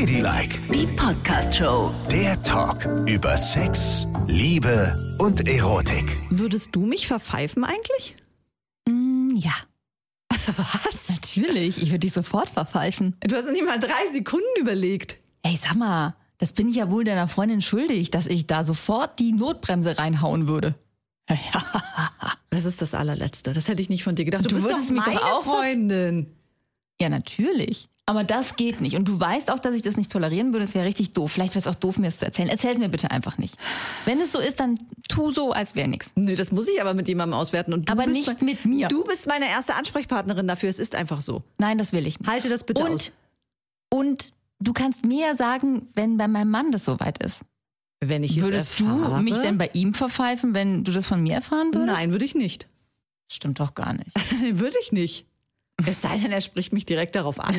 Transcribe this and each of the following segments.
Ladylike, Die Podcast-Show. der Talk über Sex, Liebe und Erotik. Würdest du mich verpfeifen eigentlich? Mm, ja, Was? natürlich. Ich würde dich sofort verpfeifen. Du hast noch nicht mal drei Sekunden überlegt. Ey, sag mal, das bin ich ja wohl deiner Freundin schuldig, dass ich da sofort die Notbremse reinhauen würde. Das ist das allerletzte. Das hätte ich nicht von dir gedacht. Du, Du bist doch würdest mich doch meine auch Freundin. Ja, natürlich. Aber das geht nicht. Und du weißt auch, dass ich das nicht tolerieren würde. Es wäre richtig doof. Vielleicht wäre es auch doof, mir das zu erzählen. Erzähl mir bitte einfach nicht. Wenn es so ist, dann tu so, als wäre nichts. Nö, das muss ich aber mit jemandem auswerten. Und Aber nicht mein- mit mir. Du bist meine erste Ansprechpartnerin dafür. Es ist einfach so. Nein, das will ich nicht. Halte das bitte und, aus. und du kannst mir sagen, wenn bei meinem Mann das soweit ist. Wenn ich es Würdest erfahre, du mich denn bei ihm verpfeifen, wenn du das von mir erfahren würdest? Nein, würde ich nicht. Stimmt doch gar nicht. würde ich nicht. Es sei denn, er spricht mich direkt darauf an.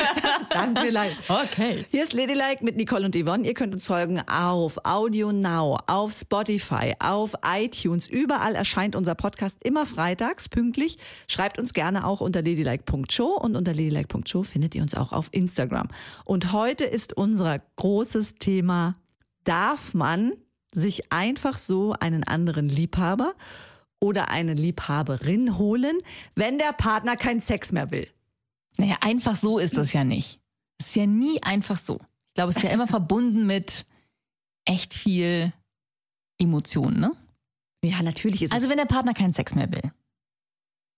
Dann vielleicht. Okay. Hier ist Ladylike mit Nicole und Yvonne. Ihr könnt uns folgen auf Audio Now, auf Spotify, auf iTunes. Überall erscheint unser Podcast immer freitags pünktlich. Schreibt uns gerne auch unter ladylike.show und unter ladylike.show findet ihr uns auch auf Instagram. Und heute ist unser großes Thema, darf man sich einfach so einen anderen Liebhaber oder eine Liebhaberin holen, wenn der Partner keinen Sex mehr will? Naja, einfach so ist das ja nicht. Es ist ja nie einfach so. Ich glaube, es ist ja immer verbunden mit echt viel Emotionen, ne? Ja, natürlich ist Also wenn der Partner keinen Sex mehr will,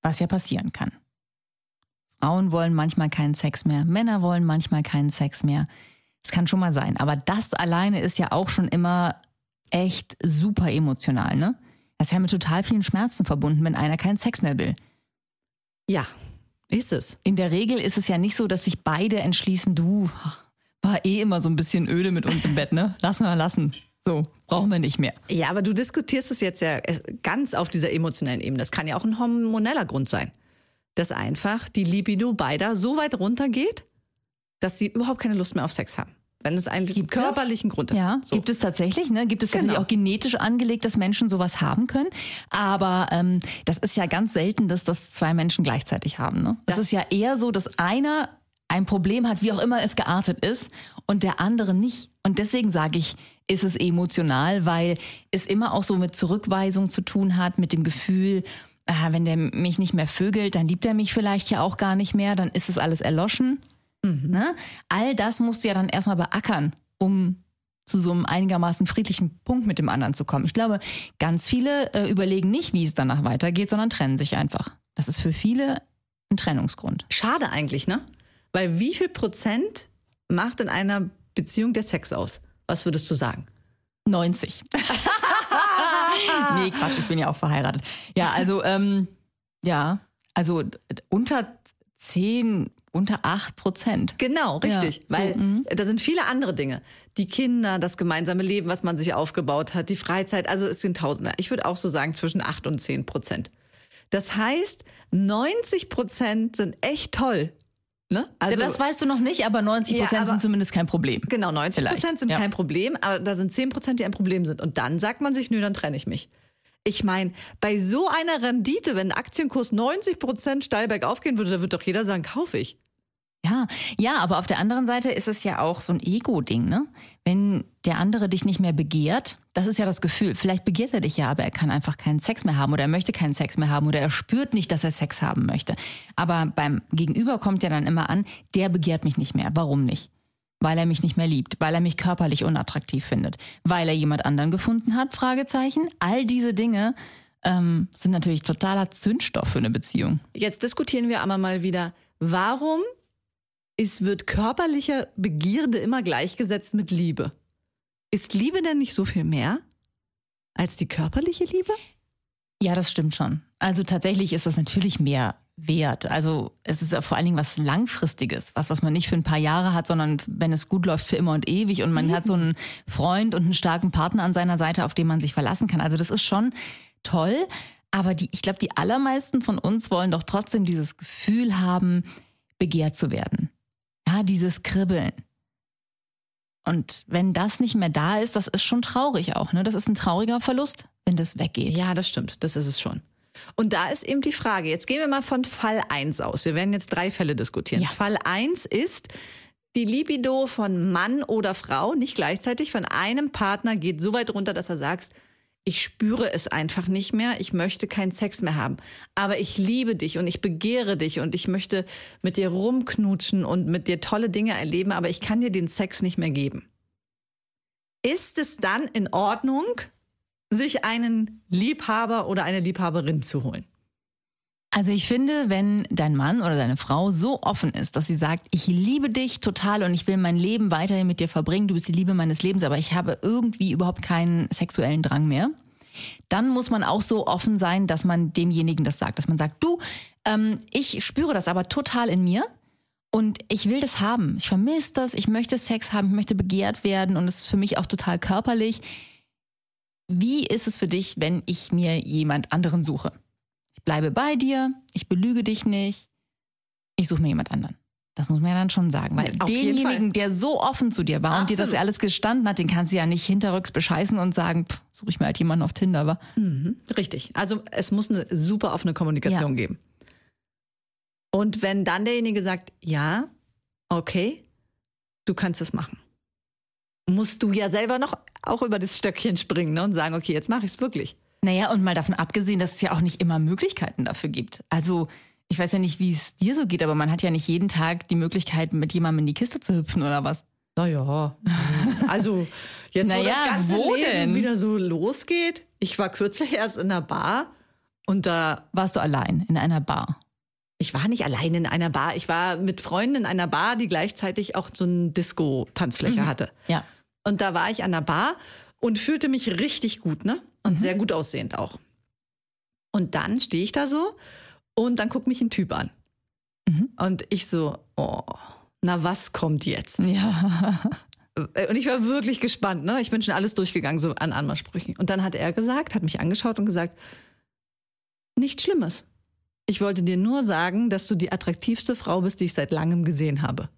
was ja passieren kann. Frauen wollen manchmal keinen Sex mehr, Männer wollen manchmal keinen Sex mehr. Es kann schon mal sein. Aber das alleine ist ja auch schon immer echt super emotional, ne? Das ist ja mit total vielen Schmerzen verbunden, wenn einer keinen Sex mehr will. ja, ist es. In der Regel ist es ja nicht so, dass sich beide entschließen, du, ach, war eh immer so ein bisschen öde mit uns im Bett, ne? Lass mal lassen. So, brauchen wir nicht mehr. Ja, aber du diskutierst es jetzt ja äh, ganz auf dieser emotionellen Ebene. Das kann ja auch ein hormoneller Grund sein. Dass einfach die Libido beider so weit runtergeht, dass sie überhaupt keine Lust mehr auf Sex haben. Wenn es einen Gibt körperlichen Grund hat. Ja, So. gibt es tatsächlich. Ne? Gibt es Genau. natürlich auch genetisch angelegt, dass Menschen sowas haben können. Aber ähm, das ist ja ganz selten, dass das zwei Menschen gleichzeitig haben. Ne? Es Das- ist ja eher so, dass einer ein Problem hat, wie auch immer es geartet ist, und der andere nicht. Und deswegen sage ich, ist es emotional, weil es immer auch so mit Zurückweisung zu tun hat, mit dem Gefühl, ah, wenn der mich nicht mehr vögelt, dann liebt er mich vielleicht ja auch gar nicht mehr, dann ist es alles erloschen. Ne? All das musst du ja dann erstmal beackern, um zu so einem einigermaßen friedlichen Punkt mit dem anderen zu kommen. Ich glaube, ganz viele äh, überlegen nicht, wie es danach weitergeht, sondern trennen sich einfach. Das ist für viele ein Trennungsgrund. Schade eigentlich, ne? Weil wie viel Prozent macht in einer Beziehung der Sex aus? Was würdest du sagen? 90. nee, Quatsch, ich bin ja auch verheiratet. Ja, also, ähm, ja, also unter 10, unter 8 Prozent. Genau, richtig. Ja, so, Weil mhm. da sind viele andere Dinge. Die Kinder, das gemeinsame Leben, was man sich aufgebaut hat, die Freizeit, also es sind Tausende. Ich würde auch so sagen zwischen 8 und 10 Prozent. Das heißt, 90 Prozent sind echt toll. Ne? Also, das weißt du noch nicht, aber 90 Ja, Prozent aber- sind zumindest kein Problem. Genau, 90 Prozent sind ja. kein Problem, aber da sind 10 Prozent, die ein Problem sind. Und dann sagt man sich, nö, dann trenne ich mich. Ich meine, bei so einer Rendite, wenn ein Aktienkurs 90 Prozent steil bergauf gehen würde, da wird doch jeder sagen, kaufe ich. Ja, ja, aber auf der anderen Seite ist es ja auch so ein Ego-Ding, ne? Wenn der andere dich nicht mehr begehrt, das ist ja das Gefühl. Vielleicht begehrt er dich ja, aber er kann einfach keinen Sex mehr haben oder er möchte keinen Sex mehr haben oder er spürt nicht, dass er Sex haben möchte. Aber beim Gegenüber kommt ja dann immer an, der begehrt mich nicht mehr. Warum nicht? Weil er mich nicht mehr liebt, weil er mich körperlich unattraktiv findet, weil er jemand anderen gefunden hat, Fragezeichen. All diese Dinge ähm, sind natürlich totaler Zündstoff für eine Beziehung. Jetzt diskutieren wir aber mal wieder, warum ist, wird körperliche Begierde immer gleichgesetzt mit Liebe? Ist Liebe denn nicht so viel mehr als die körperliche Liebe? Ja, das stimmt schon. Also tatsächlich ist das natürlich mehr wert. Also es ist ja vor allen Dingen was Langfristiges, was, was man nicht für ein paar Jahre hat, sondern wenn es gut läuft für immer und ewig und man hat so einen Freund und einen starken Partner an seiner Seite, auf den man sich verlassen kann. Also das ist schon toll. Aber die, ich glaube, die allermeisten von uns wollen doch trotzdem dieses Gefühl haben, begehrt zu werden. Ja, dieses Kribbeln. Und wenn das nicht mehr da ist, das ist schon traurig auch. Ne? Das ist ein trauriger Verlust, wenn das weggeht. Ja, das stimmt. Das ist es schon. Und da ist eben die Frage, jetzt gehen wir mal von Fall 1 aus. Wir werden jetzt drei Fälle diskutieren. Ja. Fall 1 ist, die Libido von Mann oder Frau, nicht gleichzeitig, von einem Partner geht so weit runter, dass er sagt, ich spüre es einfach nicht mehr, ich möchte keinen Sex mehr haben. Aber ich liebe dich und ich begehre dich und ich möchte mit dir rumknutschen und mit dir tolle Dinge erleben, aber ich kann dir den Sex nicht mehr geben. Ist es dann in Ordnung, sich einen Liebhaber oder eine Liebhaberin zu holen? Also ich finde, wenn dein Mann oder deine Frau so offen ist, dass sie sagt, ich liebe dich total und ich will mein Leben weiterhin mit dir verbringen, du bist die Liebe meines Lebens, aber ich habe irgendwie überhaupt keinen sexuellen Drang mehr, dann muss man auch so offen sein, dass man demjenigen das sagt, dass man sagt, du, ähm, ich spüre das aber total in mir und ich will das haben. Ich vermisse das, ich möchte Sex haben, ich möchte begehrt werden und es ist für mich auch total körperlich. Wie ist es für dich, wenn ich mir jemand anderen suche? Ich bleibe bei dir, ich belüge dich nicht, ich suche mir jemand anderen. Das muss man ja dann schon sagen, weil Auf denjenigen, der so offen zu dir war und dir das Absolut. ja alles gestanden hat, den kannst du ja nicht hinterrücks bescheißen und sagen, pff, suche ich mir halt jemanden auf Tinder, aber Richtig. Also es muss eine super offene Kommunikation Ja. geben. Und wenn dann derjenige sagt, ja, okay, du kannst es machen, musst du ja selber noch auch über das Stöckchen springen ne, und sagen, okay, jetzt mache ich es wirklich. Naja, und mal davon abgesehen, dass es ja auch nicht immer Möglichkeiten dafür gibt. Also, ich weiß ja nicht, wie es dir so geht, aber man hat ja nicht jeden Tag die Möglichkeit, mit jemandem in die Kiste zu hüpfen oder was. Naja, also jetzt wo Naja, das ganze wo Leben denn? wieder so losgeht. Ich war kürzlich erst in einer Bar und da, Warst du allein in einer Bar? ich war nicht allein in einer Bar, ich war mit Freunden in einer Bar, die gleichzeitig auch so eine Disco-Tanzfläche hatte. Ja. Und da war ich an der Bar und fühlte mich richtig gut, ne? Und sehr gut aussehend auch. Und dann stehe ich da so und dann guckt mich ein Typ an. Mhm. Und ich so, oh, na was kommt jetzt? Ja. Äh, Und ich war wirklich gespannt, ne? Ich bin schon alles durchgegangen, so an Anmachsprüchen. Und dann hat er gesagt, hat mich angeschaut und gesagt, nichts Schlimmes. Ich wollte dir nur sagen, dass du die attraktivste Frau bist, die ich seit langem gesehen habe.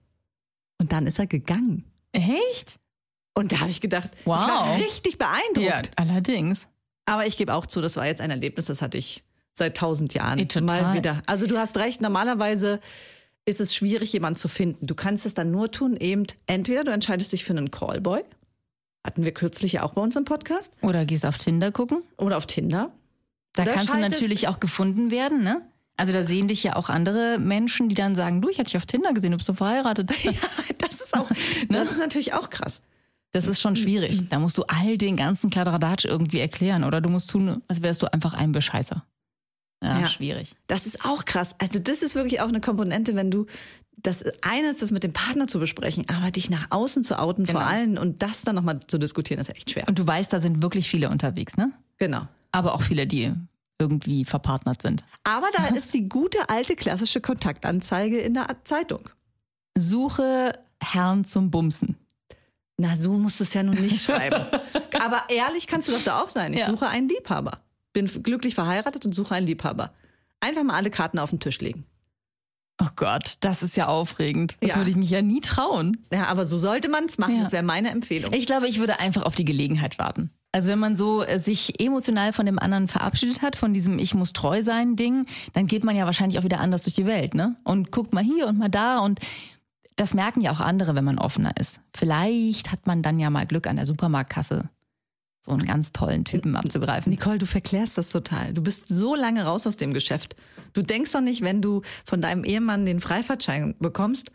Und dann ist er gegangen. Echt? Und da habe ich gedacht, Wow. ich war richtig beeindruckt. Ja, allerdings. Aber ich gebe auch zu, das war jetzt ein Erlebnis, das hatte ich seit tausend Jahren total. mal wieder. Also du hast recht, normalerweise ist es schwierig, jemanden zu finden. Du kannst es dann nur tun, eben entweder du entscheidest dich für einen Callboy, hatten wir kürzlich ja auch bei uns im Podcast, Oder gehst auf Tinder gucken. oder auf Tinder. Da Oder kannst du natürlich auch gefunden werden, ne? Also da sehen dich ja auch andere Menschen, die dann sagen, du, ich hatte dich auf Tinder gesehen, du bist so verheiratet. Ja, das ist auch, das ist natürlich auch krass. Das ist schon schwierig. Da musst du all den ganzen Kladderadatsch irgendwie erklären. Oder du musst tun, als wärst du einfach ein Bescheißer. Ja, Ja. schwierig. Das ist auch krass. Also das ist wirklich auch eine Komponente, wenn du das eine ist, das mit dem Partner zu besprechen, aber dich nach außen zu outen vor Genau. allen und das dann nochmal zu diskutieren, ist echt schwer. Und du weißt, da sind wirklich viele unterwegs, ne? Genau. Aber auch viele, die irgendwie verpartnert sind. Aber da ist die gute alte klassische Kontaktanzeige in der Zeitung. Suche Herrn zum Bumsen. Na, so musst du es ja nun nicht schreiben. Aber ehrlich kannst du doch da auch sein. Ich Ja. suche einen Liebhaber. Bin glücklich verheiratet und suche einen Liebhaber. Einfach mal alle Karten auf den Tisch legen. Oh Gott, das ist ja aufregend. Das Ja. würde ich mich ja nie trauen. Ja, aber so sollte man es machen. Ja. Das wäre meine Empfehlung. Ich glaube, ich würde einfach auf die Gelegenheit warten. Also wenn man so äh, sich emotional von dem anderen verabschiedet hat, von diesem Ich muss treu sein Ding, dann geht man ja wahrscheinlich auch wieder anders durch die Welt, ne? Und guckt mal hier und mal da und das merken ja auch andere, wenn man offener ist. Vielleicht hat man dann ja mal Glück an der Supermarktkasse, so einen ganz tollen Typen abzugreifen. Nicole, du verklärst das total. Du bist so lange raus aus dem Geschäft. Du denkst doch nicht, wenn du von deinem Ehemann den Freifahrtschein bekommst,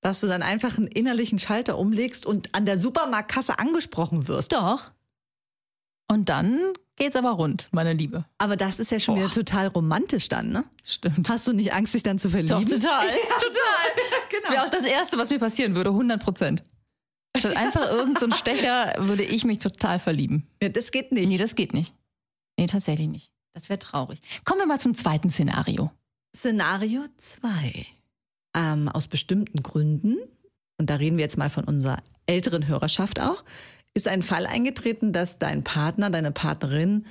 dass du dann einfach einen innerlichen Schalter umlegst und an der Supermarktkasse angesprochen wirst. Doch. Und dann geht's aber rund, meine Liebe. Aber das ist ja schon Boah. wieder total romantisch dann, ne? Stimmt. Hast du nicht Angst, dich dann zu verlieben? Doch, total. total. Genau. Das wäre auch das Erste, was mir passieren würde, 100 Prozent. Statt einfach irgendein so Stecher würde ich mich total verlieben. Ja, das geht nicht. Nee, das geht nicht. Nee, tatsächlich nicht. Das wäre traurig. Kommen wir mal zum zweiten Szenario. Szenario 2. Ähm, aus bestimmten Gründen, und da reden wir jetzt mal von unserer älteren Hörerschaft auch, ist ein Fall eingetreten, dass dein Partner, deine Partnerin,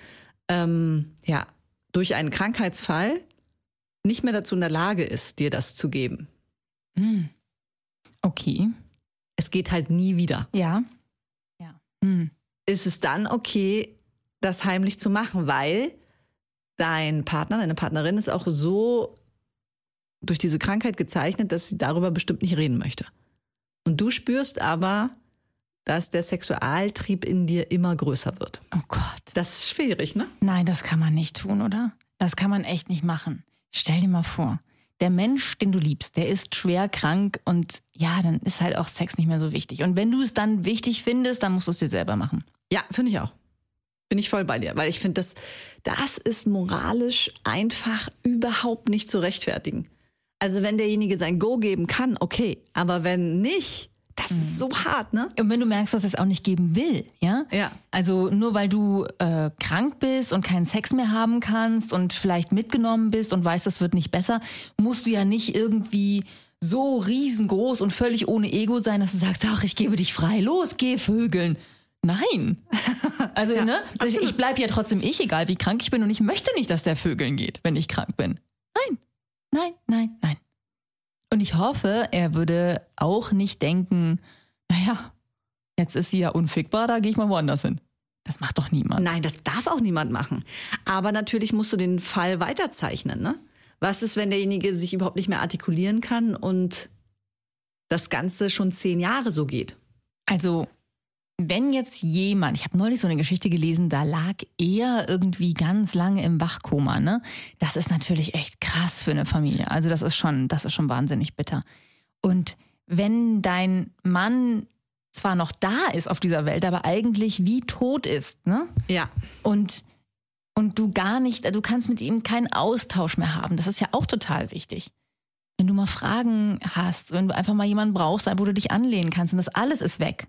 ähm, ja, durch einen Krankheitsfall nicht mehr dazu in der Lage ist, dir das zu geben. Hm. Okay. Es geht halt nie wieder. Ja. Ja. Hm. Ist es dann okay, das heimlich zu machen, weil dein Partner, deine Partnerin ist auch so durch diese Krankheit gezeichnet, dass sie darüber bestimmt nicht reden möchte. Und du spürst aber, dass der Sexualtrieb in dir immer größer wird. Oh Gott. Das ist schwierig, ne? Nein, das kann man nicht tun, oder? Das kann man echt nicht machen. Stell dir mal vor, der Mensch, den du liebst, der ist schwer krank und ja, dann ist halt auch Sex nicht mehr so wichtig. Und wenn du es dann wichtig findest, dann musst du es dir selber machen. Ja, finde ich auch. Bin ich voll bei dir, weil ich finde, das, das ist moralisch einfach überhaupt nicht zu rechtfertigen. Also wenn derjenige sein Go geben kann, okay, aber wenn nicht, das ist so hart, ne? Und wenn du merkst, dass es auch nicht geben will, ja? Ja. Also nur weil du äh, krank bist und keinen Sex mehr haben kannst und vielleicht mitgenommen bist und weißt, das wird nicht besser, musst du ja nicht irgendwie so riesengroß und völlig ohne Ego sein, dass du sagst, ach, ich gebe dich frei, los, geh vögeln. Nein. Also, ne? Ich, ich bleib ja trotzdem ich, egal wie krank ich bin und ich möchte nicht, dass der Vögeln geht, wenn ich krank bin. Nein. Nein, nein, nein. Und ich hoffe, er würde auch nicht denken, naja, jetzt ist sie ja unfickbar, da gehe ich mal woanders hin. Das macht doch niemand. Nein, das darf auch niemand machen. Aber natürlich musst du den Fall weiterzeichnen, ne? Was ist, wenn derjenige sich überhaupt nicht mehr artikulieren kann und das Ganze schon zehn Jahre so geht? Also, wenn jetzt jemand, ich habe neulich so eine Geschichte gelesen, da lag er irgendwie ganz lange im Wachkoma, ne? Das ist natürlich echt krass für eine Familie. Also das ist schon, das ist schon wahnsinnig bitter. Und wenn dein Mann zwar noch da ist auf dieser Welt, aber eigentlich wie tot ist, ne? Ja. Und und du gar nicht, du kannst mit ihm keinen Austausch mehr haben. Das ist ja auch total wichtig. Wenn du mal Fragen hast, wenn du einfach mal jemanden brauchst, wo du dich anlehnen kannst und das alles ist weg.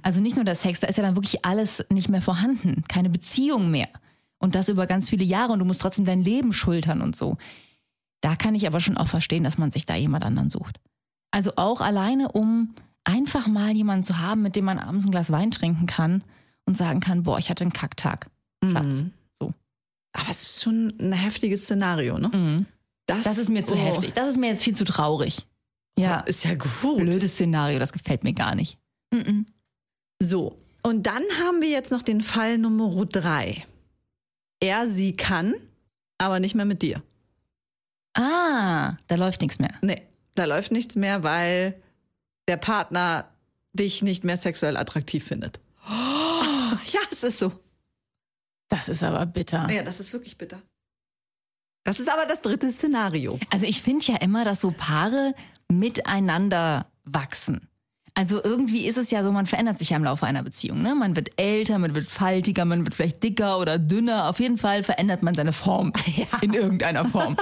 Also nicht nur der Sex, da ist ja dann wirklich alles nicht mehr vorhanden, keine Beziehung mehr. Und das über ganz viele Jahre und du musst trotzdem dein Leben schultern und so. Da kann ich aber schon auch verstehen, dass man sich da jemand anderen sucht. Also auch alleine, um einfach mal jemanden zu haben, mit dem man abends ein Glas Wein trinken kann und sagen kann, boah, ich hatte einen Kacktag. Schatz. So. Aber es ist schon ein heftiges Szenario, ne? Das ist mir zu oh, heftig. Das ist mir jetzt viel zu traurig. Ja, Ist ja gut. blödes Szenario, das gefällt mir gar nicht. Mhm. So, und dann haben wir jetzt noch den Fall Nummer drei. Er, sie kann, aber nicht mehr mit dir. Ah, da läuft nichts mehr. Nee, da läuft nichts mehr, weil der Partner dich nicht mehr sexuell attraktiv findet. Ja, es ist so. Das ist aber bitter. Ja, das ist wirklich bitter. Das ist aber das dritte Szenario. Also ich finde ja immer, dass so Paare miteinander wachsen. Also irgendwie ist es ja so, man verändert sich ja im Laufe einer Beziehung. Ne? Man wird älter, man wird faltiger, man wird vielleicht dicker oder dünner. Auf jeden Fall verändert man seine Form in irgendeiner Form.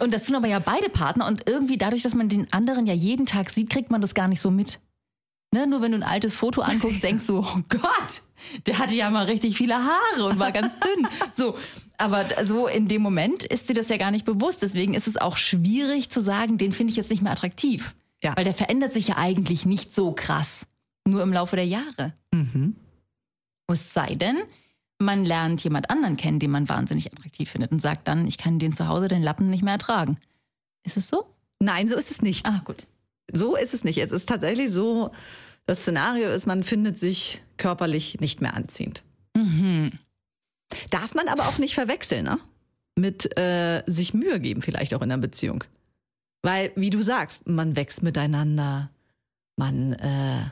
und das tun aber ja beide Partner und irgendwie dadurch, dass man den anderen ja jeden Tag sieht, kriegt man das gar nicht so mit. Ne? Nur wenn du ein altes Foto anguckst, denkst du, oh Gott, der hatte ja mal richtig viele Haare und war ganz dünn. So, aber so in dem Moment ist dir das ja gar nicht bewusst. Deswegen ist es auch schwierig zu sagen, den finde ich jetzt nicht mehr attraktiv. Ja. Weil der verändert sich ja eigentlich nicht so krass. Nur im Laufe der Jahre. Es sei denn, man lernt jemand anderen kennen, den man wahnsinnig attraktiv findet und sagt dann, ich kann den zu Hause den Lappen nicht mehr ertragen. Ist es so? Nein, so ist es nicht. Ah, gut. So ist es nicht. Es ist tatsächlich so, das Szenario ist, man findet sich körperlich nicht mehr anziehend. Darf man aber auch nicht verwechseln, ne? Mit äh, sich Mühe geben, vielleicht auch in einer Beziehung. Weil, wie du sagst, man wächst miteinander, man äh,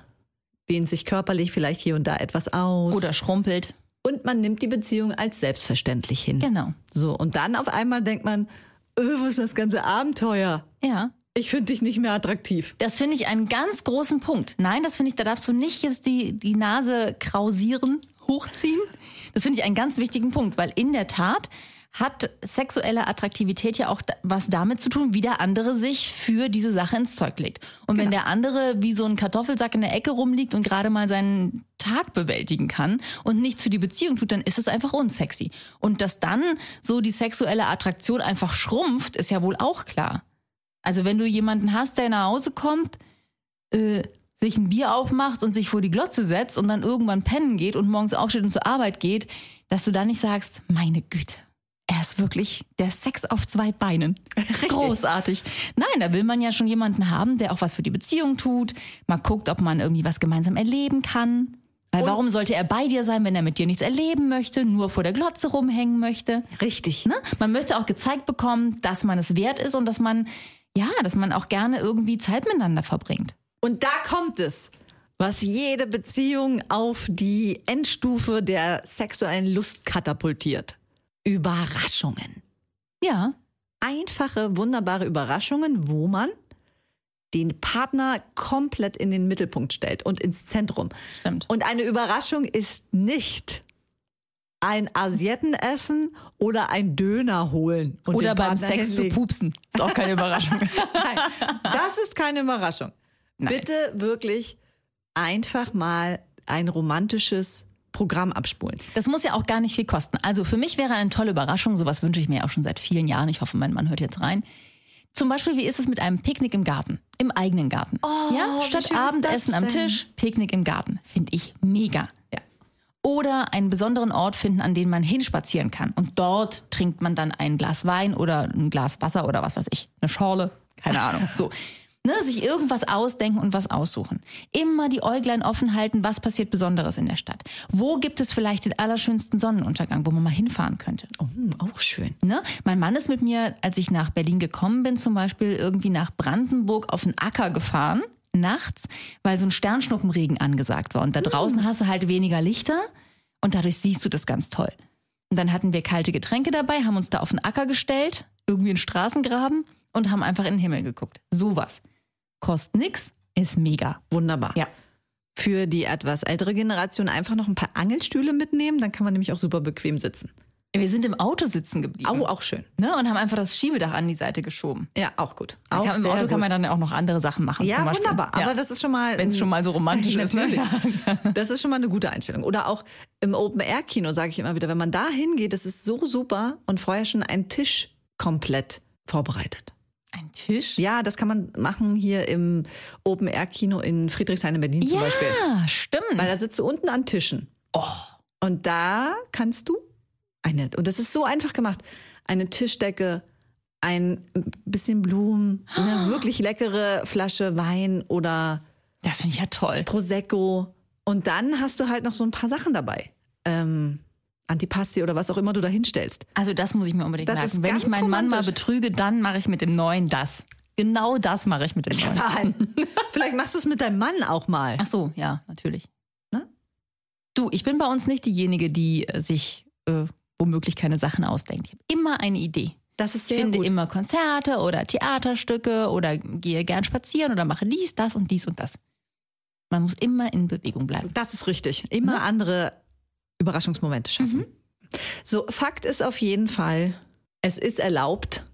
dehnt sich körperlich vielleicht hier und da etwas aus. Oder schrumpelt. und man nimmt die Beziehung als selbstverständlich hin. Genau. So, und dann auf einmal denkt man, äh, wo ist das ganze Abenteuer? Ja. Ich finde dich nicht mehr attraktiv. Das finde ich einen ganz großen Punkt. Nein, das finde ich, da darfst du nicht jetzt die, die Nase krausieren, hochziehen. Das finde ich einen ganz wichtigen Punkt, weil in der Tat hat sexuelle Attraktivität ja auch was damit zu tun, wie der andere sich für diese Sache ins Zeug legt. Und wenn der andere wie so ein Kartoffelsack in der Ecke rumliegt und gerade mal seinen Tag bewältigen kann und nichts für die Beziehung tut, dann ist es einfach unsexy. Und dass dann so die sexuelle Attraktion einfach schrumpft, ist ja wohl auch klar. Also wenn du jemanden hast, der nach Hause kommt, äh, sich ein Bier aufmacht und sich vor die Glotze setzt und dann irgendwann pennen geht und morgens aufsteht und zur Arbeit geht, dass du dann nicht sagst, meine Güte, er ist wirklich der Sex auf zwei Beinen. Großartig. Nein, da will man ja schon jemanden haben, der auch was für die Beziehung tut, mal guckt, ob man irgendwie was gemeinsam erleben kann. Weil warum sollte er bei dir sein, wenn er mit dir nichts erleben möchte, nur vor der Glotze rumhängen möchte? Richtig. Ne? Man möchte auch gezeigt bekommen, dass man es wert ist und dass man, ja, dass man auch gerne irgendwie Zeit miteinander verbringt. Und da kommt es, was jede Beziehung auf die Endstufe der sexuellen Lust katapultiert. Überraschungen. Ja. Einfache, wunderbare Überraschungen, wo man den Partner komplett in den Mittelpunkt stellt und ins Zentrum. Stimmt. Und eine Überraschung ist nicht ein Asiatenessen oder ein Döner holen. Oder beim Partner Sex zu hinlegen. pupsen. Ist auch keine Überraschung. Nein, das ist keine Überraschung. Nein. Bitte wirklich einfach mal ein romantisches Programm abspulen. Das muss ja auch gar nicht viel kosten. Also für mich wäre eine tolle Überraschung, sowas wünsche ich mir auch schon seit vielen Jahren. Ich hoffe, mein Mann hört jetzt rein. Zum Beispiel, wie ist es mit einem Picknick im Garten? Im eigenen Garten. Oh, ja, statt Abendessen am? Tisch, Picknick im Garten. Finde ich mega. Ja. Oder einen besonderen Ort finden, an den man hinspazieren kann. Und dort trinkt man dann ein Glas Wein oder ein Glas Wasser oder was weiß ich. Eine Schorle. Keine Ahnung. So. Ne, sich irgendwas ausdenken und was aussuchen. Immer die Äuglein offen halten, was passiert Besonderes in der Stadt. Wo gibt es vielleicht den allerschönsten Sonnenuntergang, wo man mal hinfahren könnte? Oh, hm, auch schön. Ne? Mein Mann ist mit mir, als ich nach Berlin gekommen bin, zum Beispiel irgendwie nach Brandenburg auf den Acker gefahren, nachts, weil so ein Sternschnuppenregen angesagt war. Und da draußen hast du halt weniger Lichter und dadurch siehst du das ganz toll. Und dann hatten wir kalte Getränke dabei, haben uns da auf den Acker gestellt, irgendwie in Straßengraben und haben einfach in den Himmel geguckt. Sowas. Kostet nix, ist mega. Wunderbar. Ja. Für die etwas ältere Generation einfach noch ein paar Angelstühle mitnehmen, dann kann man nämlich auch super bequem sitzen. Wir sind im Auto sitzen geblieben. Au, auch schön. Ne? Und haben einfach das Schiebedach an die Seite geschoben. Ja, auch gut. Auch kann, Im Auto gut. kann man dann auch noch andere Sachen machen. Ja, wunderbar. Ja. Aber das ist schon mal. Wenn es schon mal so romantisch ist. Ne? Natürlich. Das ist schon mal eine gute Einstellung. Oder auch im Open-Air-Kino, sage ich immer wieder, wenn man da hingeht, das ist so super und vorher schon ein Tisch komplett vorbereitet. Ein Tisch? Ja, das kann man machen hier im Open-Air-Kino in Friedrichshain in Berlin zum Beispiel. Ja, stimmt. Weil da sitzt du unten an Tischen. oh, Und da kannst du eine, und das ist so einfach gemacht, eine Tischdecke, ein bisschen Blumen, eine wirklich leckere Flasche Wein oder das finde ich ja toll. Prosecco. Und dann hast du halt noch so ein paar Sachen dabei. Ähm, Antipasti oder was auch immer du da hinstellst. Also das muss ich mir unbedingt Das merken. ist Wenn ich meinen Mann mal betrüge, dann mache ich mit dem Neuen das. Genau das mache ich mit dem Neuen. Vielleicht machst du es mit deinem Mann auch mal. Ach so, ja, natürlich. Ne? Du, ich bin bei uns nicht diejenige, die äh, sich äh, womöglich keine Sachen ausdenkt. Ich habe immer eine Idee. Das ist Ich sehr finde gut. immer Konzerte oder Theaterstücke oder gehe gern spazieren oder mache dies, das und dies und das. Man muss immer in Bewegung bleiben. Das ist richtig. Immer andere Überraschungsmomente schaffen. Mhm. So, Fakt ist auf jeden Fall, es ist erlaubt,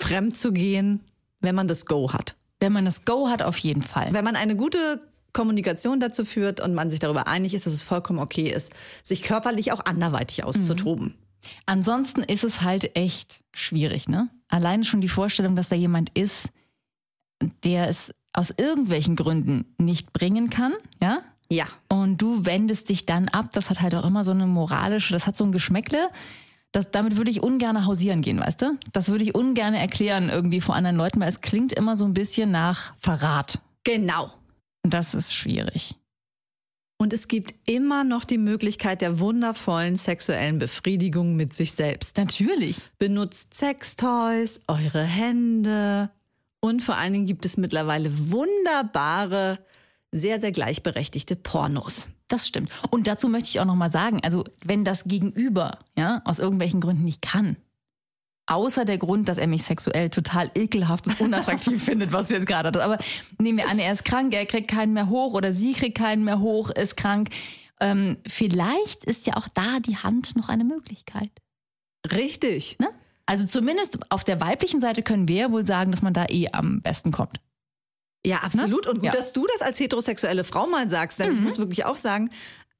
fremd zu gehen, wenn man das Go hat. Wenn man das Go hat, auf jeden Fall. Wenn man eine gute Kommunikation dazu führt und man sich darüber einig ist, dass es vollkommen okay ist, sich körperlich auch anderweitig auszutoben. Ansonsten ist es halt echt schwierig, ne? Alleine schon die Vorstellung, dass da jemand ist, der es aus irgendwelchen Gründen nicht bringen kann, ja? Ja. Und du wendest dich dann ab. Das hat halt auch immer so eine moralische, das hat so ein Geschmäckle. Das, damit würde ich ungern hausieren gehen, weißt du? Das würde ich ungern erklären irgendwie vor anderen Leuten, weil es klingt immer so ein bisschen nach Verrat. Genau. Und das ist schwierig. Und es gibt immer noch die Möglichkeit der wundervollen sexuellen Befriedigung mit sich selbst. Natürlich. Benutzt Sextoys, eure Hände und vor allen Dingen gibt es mittlerweile wunderbare, sehr, sehr gleichberechtigte Pornos. Das stimmt. Und dazu möchte ich auch nochmal sagen, also wenn das Gegenüber ja, aus irgendwelchen Gründen nicht kann, außer der Grund, dass er mich sexuell total ekelhaft und unattraktiv findet, was du jetzt gerade hast. Aber nehmen wir an, er ist krank, er kriegt keinen mehr hoch oder sie kriegt keinen mehr hoch, ist krank. Ähm, vielleicht ist ja auch da die Hand noch eine Möglichkeit. Richtig. Ne? Also zumindest auf der weiblichen Seite können wir ja wohl sagen, dass man da eh am besten kommt. Ja, absolut. Und gut, Ja. dass du das als heterosexuelle Frau mal sagst, denn ich muss wirklich auch sagen,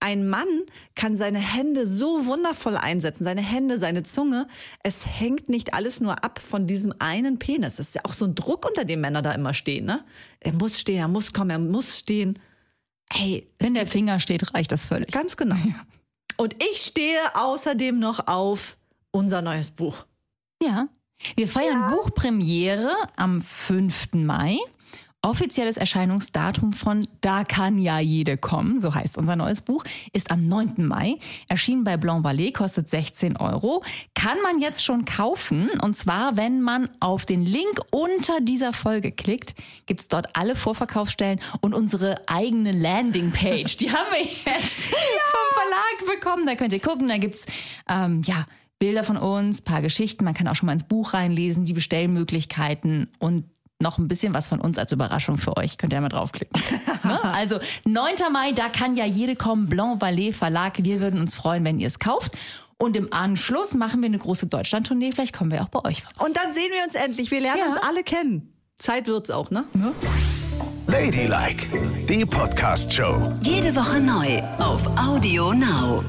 ein Mann kann seine Hände so wundervoll einsetzen, seine Hände, seine Zunge. Es hängt nicht alles nur ab von diesem einen Penis. Das ist ja auch so ein Druck, unter dem Männer da immer stehen. Ne? Er muss stehen, er muss kommen, er muss stehen. Hey, Wenn der Finger steht, reicht das völlig. ganz genau. Und ich stehe außerdem noch auf unser neues Buch. Ja. Wir feiern Buchpremiere am 5. Mai. Offizielles Erscheinungsdatum von Da kann ja jede kommen, so heißt unser neues Buch, ist am 9. Mai. Erschienen bei Blanc Vallée, kostet 16 Euro. Kann man jetzt schon kaufen. Und zwar, wenn man auf den Link unter dieser Folge klickt, gibt es dort alle Vorverkaufsstellen und unsere eigene Landingpage. Die haben wir jetzt vom Verlag bekommen. Da könnt ihr gucken. Da gibt's ähm, ja Bilder von uns, paar Geschichten. Man kann auch schon mal ins Buch reinlesen, die Bestellmöglichkeiten und noch ein bisschen was von uns als Überraschung für euch. Könnt ihr mal draufklicken. ne? Also 9. Mai, da kann ja jede kommen. Blanc Vallée Verlag. Wir würden uns freuen, wenn ihr es kauft. Und im Anschluss machen wir eine große Deutschland-Tournee. Vielleicht kommen wir auch bei euch. Und dann sehen wir uns endlich. Wir lernen Ja. uns alle kennen. Zeit wird's auch, ne? Ladylike, die Podcast-Show. Jede Woche neu auf Audio Now.